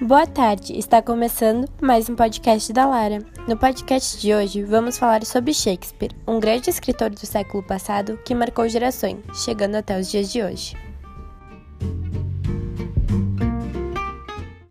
Boa tarde, está começando mais um podcast da Lara. No podcast de hoje vamos falar sobre Shakespeare, um grande escritor do século passado que marcou gerações, chegando até os dias de hoje.